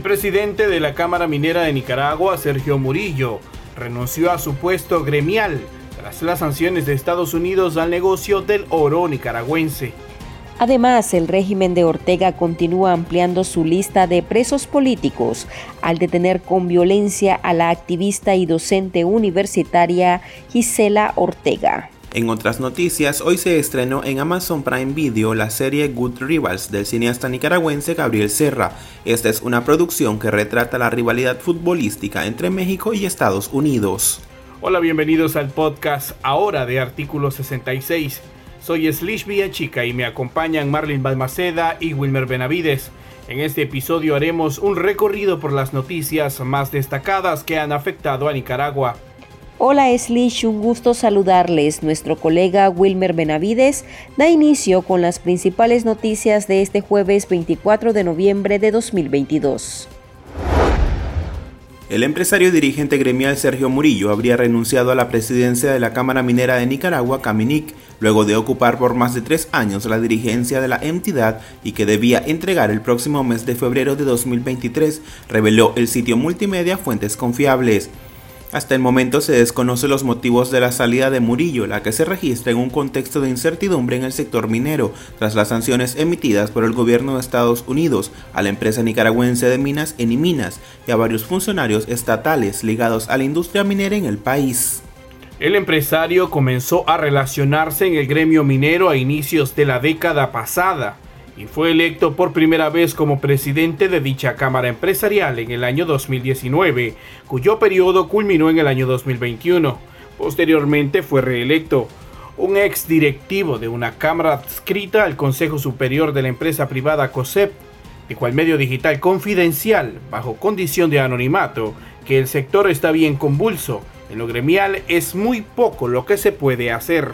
El presidente de la Cámara Minera de Nicaragua, Sergio Murillo, renunció a su puesto gremial tras las sanciones de Estados Unidos al negocio del oro nicaragüense. Además, el régimen de Ortega continúa ampliando su lista de presos políticos al detener con violencia a la activista y docente universitaria Gisela Ortega. En otras noticias, hoy se estrenó en Amazon Prime Video la serie Good Rivals del cineasta nicaragüense Gabriel Serra. Esta es una producción que retrata la rivalidad futbolística entre México y Estados Unidos. Hola, bienvenidos al podcast Ahora de Artículo 66. Soy Slish Chica y me acompañan Marlene Balmaceda y Wilmer Benavides. En este episodio haremos un recorrido por las noticias más destacadas que han afectado a Nicaragua. Hola Slish, un gusto saludarles. Nuestro colega Wilmer Benavides da inicio con las principales noticias de este jueves 24 de noviembre de 2022. El empresario dirigente gremial Sergio Murillo habría renunciado a la presidencia de la Cámara Minera de Nicaragua, Caminic, luego de ocupar por más de tres años la dirigencia de la entidad y que debía entregar el próximo mes de febrero de 2023, reveló el sitio multimedia Fuentes Confiables. Hasta el momento se desconoce los motivos de la salida de Murillo, la que se registra en un contexto de incertidumbre en el sector minero, tras las sanciones emitidas por el gobierno de Estados Unidos a la empresa nicaragüense de minas Eniminas y a varios funcionarios estatales ligados a la industria minera en el país. El empresario comenzó a relacionarse en el gremio minero a inicios de la década pasada y fue electo por primera vez como presidente de dicha Cámara Empresarial en el año 2019, cuyo periodo culminó en el año 2021. Posteriormente fue reelecto. Un ex directivo de una Cámara adscrita al Consejo Superior de la empresa privada COSEP dijo al medio digital confidencial, bajo condición de anonimato, que el sector está bien convulso. En lo gremial es muy poco lo que se puede hacer.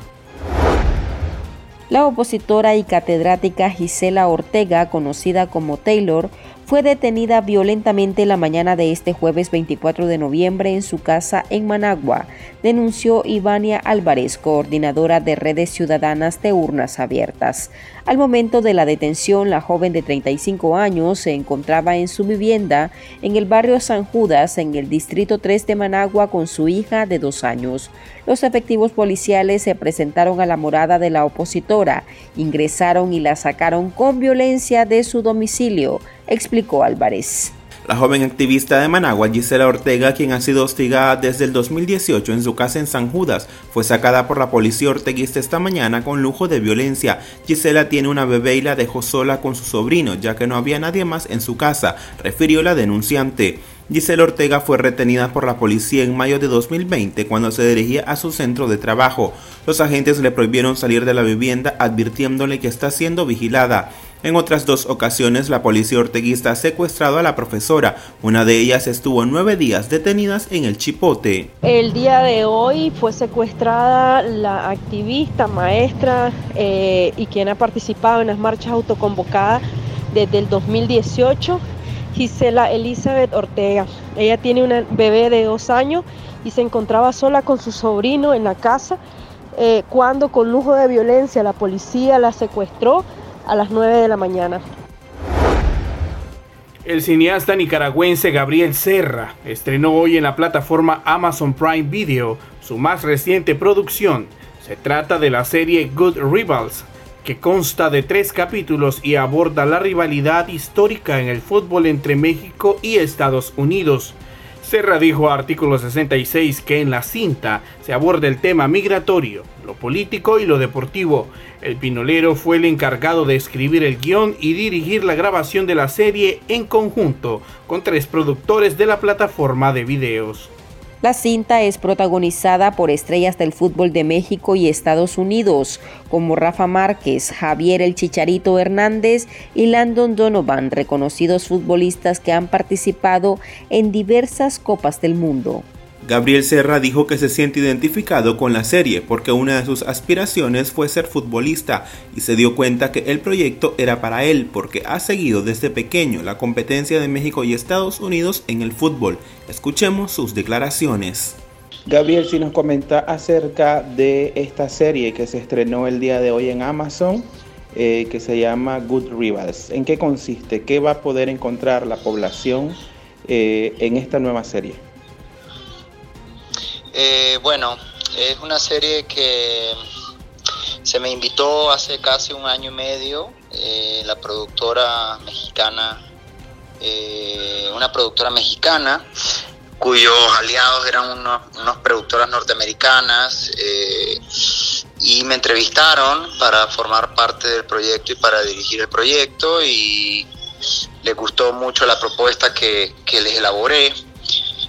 La opositora y catedrática Gisela Ortega, conocida como Taylor, fue detenida violentamente la mañana de este jueves 24 de noviembre en su casa en Managua, denunció Ivania Álvarez, coordinadora de redes ciudadanas de urnas abiertas. Al momento de la detención, la joven de 35 años se encontraba en su vivienda en el barrio San Judas, en el distrito 3 de Managua, con su hija de dos años. Los efectivos policiales se presentaron a la morada de la opositora, ingresaron y la sacaron con violencia de su domicilio explicó Álvarez. La joven activista de Managua, Gisela Ortega, quien ha sido hostigada desde el 2018 en su casa en San Judas, fue sacada por la policía orteguista esta mañana con lujo de violencia. Gisela tiene una bebé y la dejó sola con su sobrino, ya que no había nadie más en su casa, refirió la denunciante. Gisela Ortega fue retenida por la policía en mayo de 2020 cuando se dirigía a su centro de trabajo. Los agentes le prohibieron salir de la vivienda advirtiéndole que está siendo vigilada. En otras dos ocasiones la policía orteguista ha secuestrado a la profesora. Una de ellas estuvo nueve días detenidas en el Chipote. El día de hoy fue secuestrada la activista, maestra eh, y quien ha participado en las marchas autoconvocadas desde el 2018 Gisela Elizabeth Ortega. Ella tiene una bebé de dos años y se encontraba sola con su sobrino en la casa eh, cuando con lujo de violencia la policía la secuestró a las 9 de la mañana. El cineasta nicaragüense Gabriel Serra estrenó hoy en la plataforma Amazon Prime Video su más reciente producción. Se trata de la serie Good Rivals, que consta de tres capítulos y aborda la rivalidad histórica en el fútbol entre México y Estados Unidos. Serra dijo a artículo 66 que en la cinta se aborda el tema migratorio, lo político y lo deportivo. El pinolero fue el encargado de escribir el guion y dirigir la grabación de la serie en conjunto con tres productores de la plataforma de videos. La cinta es protagonizada por estrellas del fútbol de México y Estados Unidos, como Rafa Márquez, Javier El Chicharito Hernández y Landon Donovan, reconocidos futbolistas que han participado en diversas Copas del Mundo. Gabriel Serra dijo que se siente identificado con la serie porque una de sus aspiraciones fue ser futbolista y se dio cuenta que el proyecto era para él porque ha seguido desde pequeño la competencia de México y Estados Unidos en el fútbol. Escuchemos sus declaraciones. Gabriel, si nos comenta acerca de esta serie que se estrenó el día de hoy en Amazon, eh, que se llama Good Rivals. ¿En qué consiste? ¿Qué va a poder encontrar la población eh, en esta nueva serie? Bueno, es una serie que se me invitó hace casi un año y medio la productora mexicana eh, una productora mexicana cuyos aliados eran unas productoras norteamericanas eh, y me entrevistaron para formar parte del proyecto y para dirigir el proyecto y les gustó mucho la propuesta que, que les elaboré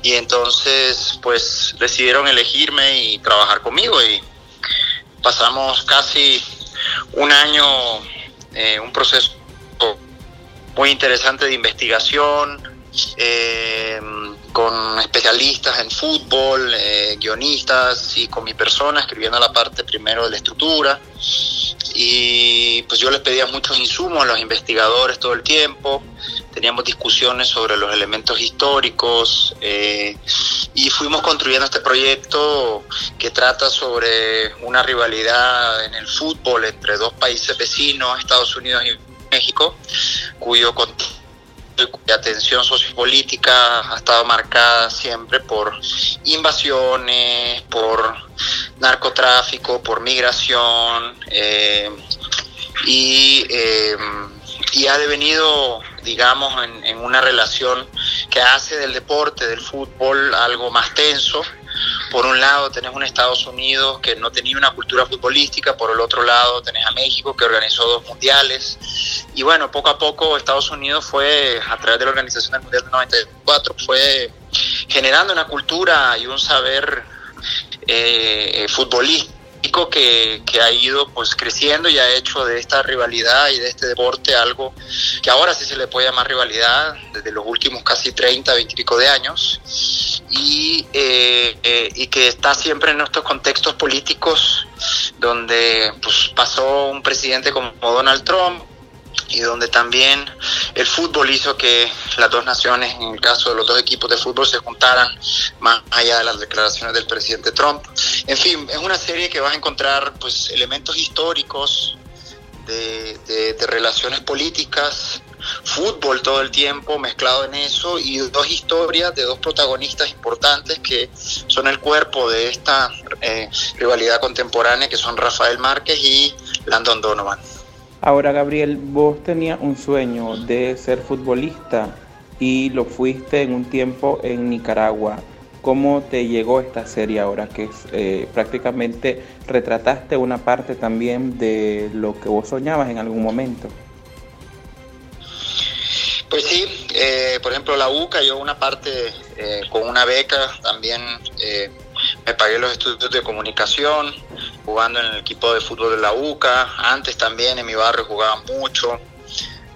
y entonces pues decidieron elegirme y trabajar conmigo y pasamos casi un año, eh, un proceso muy interesante de investigación, eh, con especialistas en fútbol, eh, guionistas y con mi persona escribiendo la parte primero de la estructura. Y pues yo les pedía muchos insumos a los investigadores todo el tiempo, teníamos discusiones sobre los elementos históricos eh, y fuimos construyendo este proyecto que trata sobre una rivalidad en el fútbol entre dos países vecinos, Estados Unidos y México, cuyo cuya atención sociopolítica ha estado marcada siempre por invasiones, por narcotráfico, por migración eh, y, eh, y, ha devenido, digamos, en, una relación que hace del deporte, del fútbol, algo más tenso por un lado tenés un Estados Unidos que no tenía una cultura futbolística, por el otro lado tenés a México que organizó dos mundiales. Y bueno, poco a poco Estados Unidos fue, a través de la organización del Mundial del 94, fue generando una cultura y un saber eh, futbolístico que, ha ido pues creciendo y ha hecho de esta rivalidad y de este deporte algo que ahora sí se le puede llamar rivalidad desde los últimos casi 30, 20 y pico de años. Y, eh, eh, y que está siempre en estos contextos políticos donde pues pasó un presidente como Donald Trump y donde también el fútbol hizo que las dos naciones, en el caso de los dos equipos de fútbol, se juntaran más allá de las declaraciones del presidente Trump. En fin, es una serie que vas a encontrar pues elementos históricos de, relaciones políticas, fútbol todo el tiempo mezclado en eso y dos historias de dos protagonistas importantes que son el cuerpo de esta eh, rivalidad contemporánea que son Rafael Márquez y Landon Donovan. Ahora, Gabriel, vos tenías un sueño de ser futbolista y lo fuiste en un tiempo en Nicaragua. ¿Cómo te llegó esta serie ahora que eh, prácticamente retrataste una parte también de lo que vos soñabas en algún momento? Pues sí, eh, por ejemplo la UCA, yo una parte eh, con una beca también me pagué los estudios de comunicación, jugando en el equipo de fútbol de la UCA. Antes también en mi barrio jugaba mucho.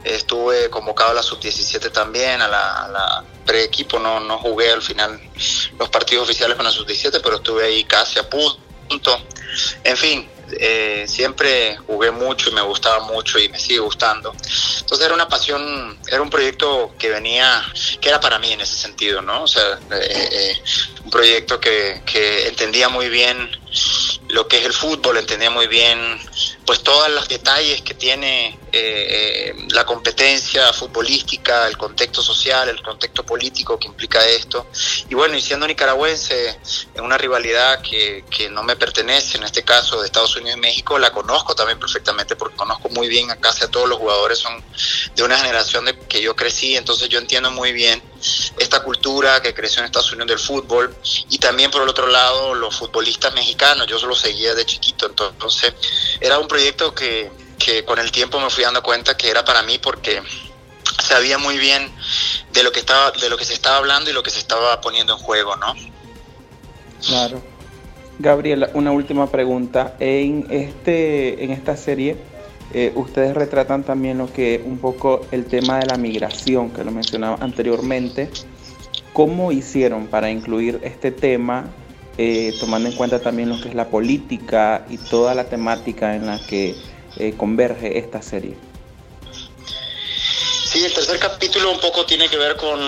Estuve convocado a la sub-17 también, a la, pre-equipo. No, no jugué al final los partidos oficiales con la sub-17, pero estuve ahí casi a punto. En fin, eh, siempre jugué mucho y me gustaba mucho y me sigue gustando. Entonces era una pasión, era un proyecto que venía, que era para mí en ese sentido, ¿no? O sea, eh, eh, un proyecto que, que entendía muy bien lo que es el fútbol, entendía muy bien pues todos los detalles que tiene eh, la competencia futbolística, el contexto social, el contexto político que implica esto. Y bueno, y siendo nicaragüense en una rivalidad que, que no me pertenece, en este caso de Estados Unidos y México, la conozco también perfectamente porque conozco muy bien a casi a todos los jugadores, son de una generación de que yo crecí, entonces yo entiendo muy bien esta cultura que creció en Estados Unidos del fútbol y también por el otro lado los futbolistas mexicanos, yo solo seguía de chiquito, entonces era un proyecto que, que con el tiempo me fui dando cuenta que era para mí porque sabía muy bien de lo que estaba de lo que se estaba hablando y lo que se estaba poniendo en juego, ¿no? Claro. Gabriela, una última pregunta. En este en esta serie eh, ustedes retratan también lo que un poco el tema de la migración que lo mencionaba anteriormente. ¿Cómo hicieron para incluir este tema, eh, tomando en cuenta también lo que es la política y toda la temática en la que eh, converge esta serie? Sí, el tercer capítulo un poco tiene que ver con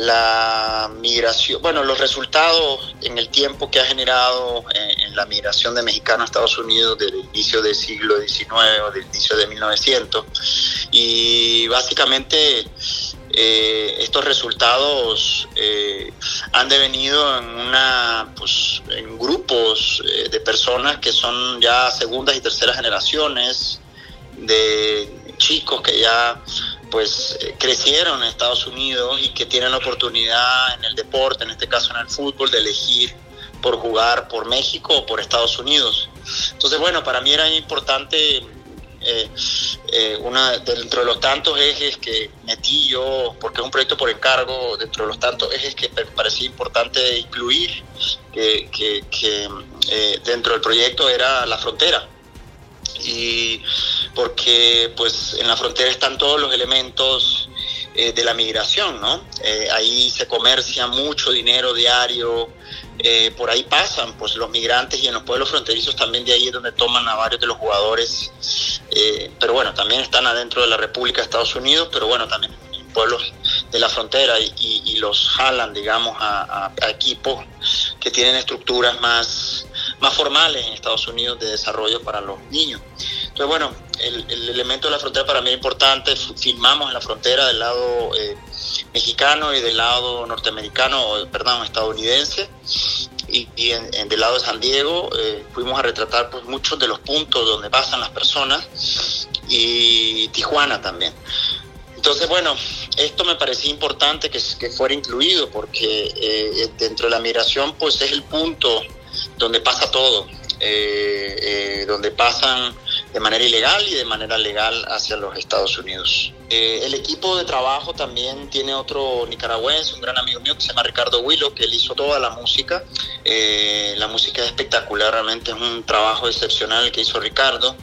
la migración, bueno, los resultados en el tiempo que ha generado eh, en, la migración de mexicanos a Estados Unidos del inicio del siglo XIX o del inicio de 1900. Y básicamente eh, estos resultados eh, han devenido en una pues, en grupos de personas que son ya segundas y terceras generaciones de chicos que ya pues eh, crecieron en Estados Unidos y que tienen la oportunidad en el deporte, en este caso en el fútbol, de elegir por jugar por México o por Estados Unidos. Entonces, bueno, para mí era importante, eh, eh, una, dentro de los tantos ejes que metí yo, porque es un proyecto por encargo, dentro de los tantos ejes que parecía importante incluir, que dentro del proyecto era la frontera y porque pues en la frontera están todos los elementos eh, de la migración, ¿no? Eh, ahí se comercia mucho dinero diario, eh, por ahí pasan pues los migrantes y en los pueblos fronterizos también de ahí es donde toman a varios de los jugadores, pero bueno, también están adentro de la República de Estados Unidos, pero bueno, también en pueblos de la frontera y, los jalan, digamos, a equipos que tienen estructuras más más formales en Estados Unidos de desarrollo para los niños. Entonces, bueno, el, elemento de la frontera para mí es importante. Filmamos en la frontera del lado eh, mexicano y del lado norteamericano, perdón, estadounidense. Y, en, del lado de San Diego eh, fuimos a retratar pues, muchos de los puntos donde pasan las personas y Tijuana también. Entonces, bueno, esto me parecía importante que, que fuera incluido porque eh, dentro de la migración pues es el punto donde pasa todo, eh, eh, donde pasan de manera ilegal y de manera legal hacia los Estados Unidos. Eh, el equipo de trabajo también tiene otro nicaragüense, un gran amigo mío que se llama Ricardo Willow, que él hizo toda la música. Eh, la música es espectacular, realmente es un trabajo excepcional que hizo Ricardo.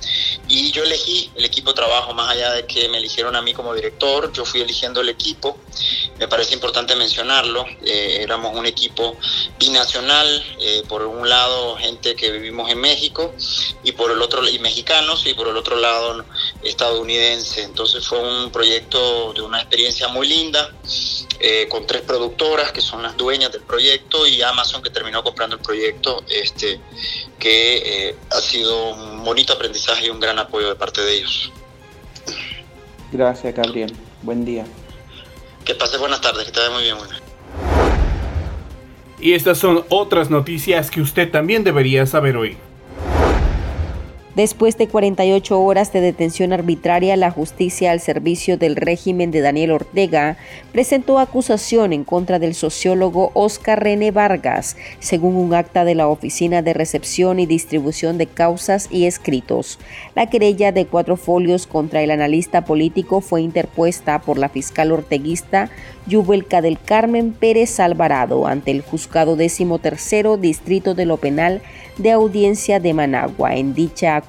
Y yo elegí el equipo de trabajo, más allá de que me eligieron a mí como director, yo fui eligiendo el equipo. Me parece importante mencionarlo. Eh, éramos un equipo binacional, por un lado gente que vivimos en México y por el otro y mexicanos y por el otro lado estadounidense. Entonces fue un proyecto de una experiencia muy linda, eh, con tres productoras que son las dueñas del proyecto y Amazon que terminó comprando el proyecto, este, que eh, ha sido un bonito aprendizaje y un gran apoyo de parte de ellos. Gracias, Gabriel. Buen día. Que pase buenas tardes, que te vaya muy bien. Y estas son otras noticias que usted también debería saber hoy. Después de 48 horas de detención arbitraria, la justicia al servicio del régimen de Daniel Ortega presentó acusación en contra del sociólogo Oscar René Vargas, según un acta de la Oficina de Recepción y Distribución de Causas y Escritos. La querella de cuatro folios contra el analista político fue interpuesta por la fiscal orteguista Yubelca del Carmen Pérez Alvarado ante el juzgado décimo tercero distrito de lo penal de audiencia de Managua. En dicha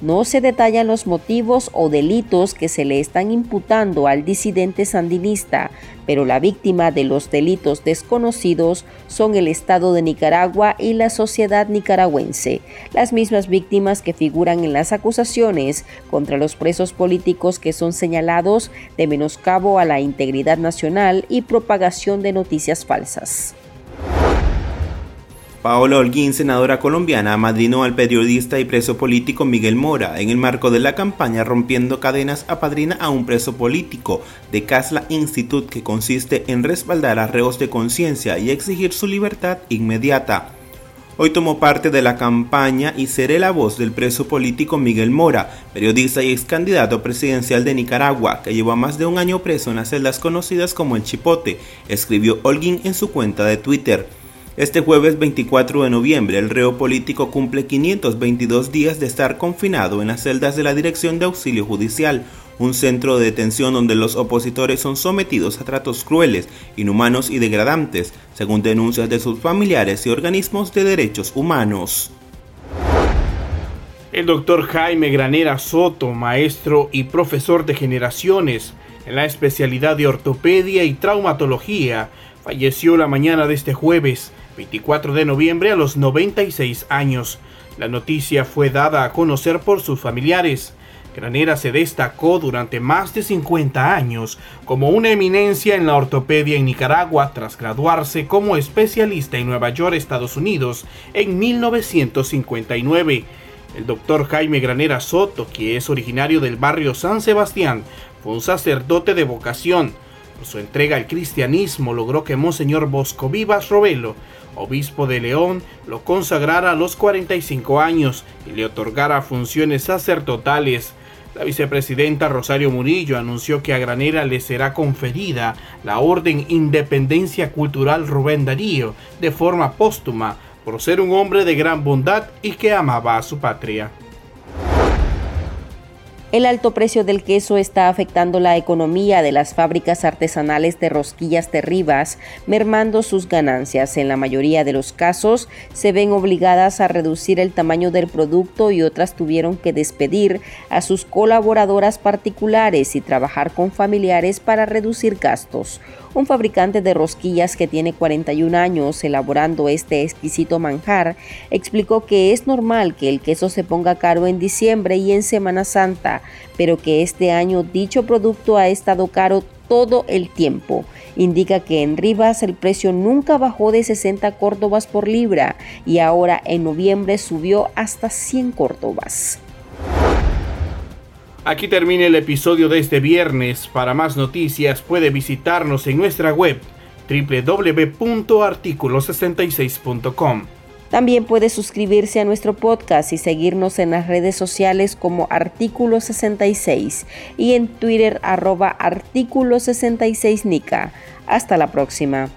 no se detallan los motivos o delitos que se le están imputando al disidente sandinista, pero la víctima de los delitos desconocidos son el Estado de Nicaragua y la sociedad nicaragüense, las mismas víctimas que figuran en las acusaciones contra los presos políticos que son señalados de menoscabo a la integridad nacional y propagación de noticias falsas. Paola Holguín, senadora colombiana, amadrinó al periodista y preso político Miguel Mora en el marco de la campaña Rompiendo Cadenas apadrina a un preso político de Casla Institute que consiste en respaldar a reos de conciencia y exigir su libertad inmediata. Hoy tomó parte de la campaña y seré la voz del preso político Miguel Mora, periodista y ex candidato presidencial de Nicaragua, que lleva más de un año preso en las celdas conocidas como el Chipote, escribió Holguín en su cuenta de Twitter. Este jueves 24 de noviembre, el reo político cumple 522 días de estar confinado en las celdas de la Dirección de Auxilio Judicial, un centro de detención donde los opositores son sometidos a tratos crueles, inhumanos y degradantes, según denuncias de sus familiares y organismos de derechos humanos. El doctor Jaime Granera Soto, maestro y profesor de generaciones en la especialidad de ortopedia y traumatología, falleció la mañana de este jueves 24 de noviembre a los 96 años. La noticia fue dada a conocer por sus familiares. Granera se destacó durante más de 50 años como una eminencia en la ortopedia en Nicaragua tras graduarse como especialista en Nueva York, Estados Unidos, en 1959. El doctor Jaime Granera Soto, que es originario del barrio San Sebastián, fue un sacerdote de vocación. Por su entrega al cristianismo logró que Monseñor Bosco Vivas Robelo, obispo de León, lo consagrara a los 45 años y le otorgara funciones sacerdotales. La vicepresidenta Rosario Murillo anunció que a Granera le será conferida la Orden Independencia Cultural Rubén Darío de forma póstuma por ser un hombre de gran bondad y que amaba a su patria. El alto precio del queso está afectando la economía de las fábricas artesanales de rosquillas terribas, mermando sus ganancias. En la mayoría de los casos, se ven obligadas a reducir el tamaño del producto y otras tuvieron que despedir a sus colaboradoras particulares y trabajar con familiares para reducir gastos. Un fabricante de rosquillas que tiene 41 años elaborando este exquisito manjar explicó que es normal que el queso se ponga caro en diciembre y en Semana Santa, pero que este año dicho producto ha estado caro todo el tiempo. Indica que en Rivas el precio nunca bajó de 60 córdobas por libra y ahora en noviembre subió hasta 100 córdobas. Aquí termina el episodio de este viernes. Para más noticias puede visitarnos en nuestra web www.articulo66.com. También puede suscribirse a nuestro podcast y seguirnos en las redes sociales como Artículo 66 y en Twitter arroba Artículo 66 Nica. Hasta la próxima.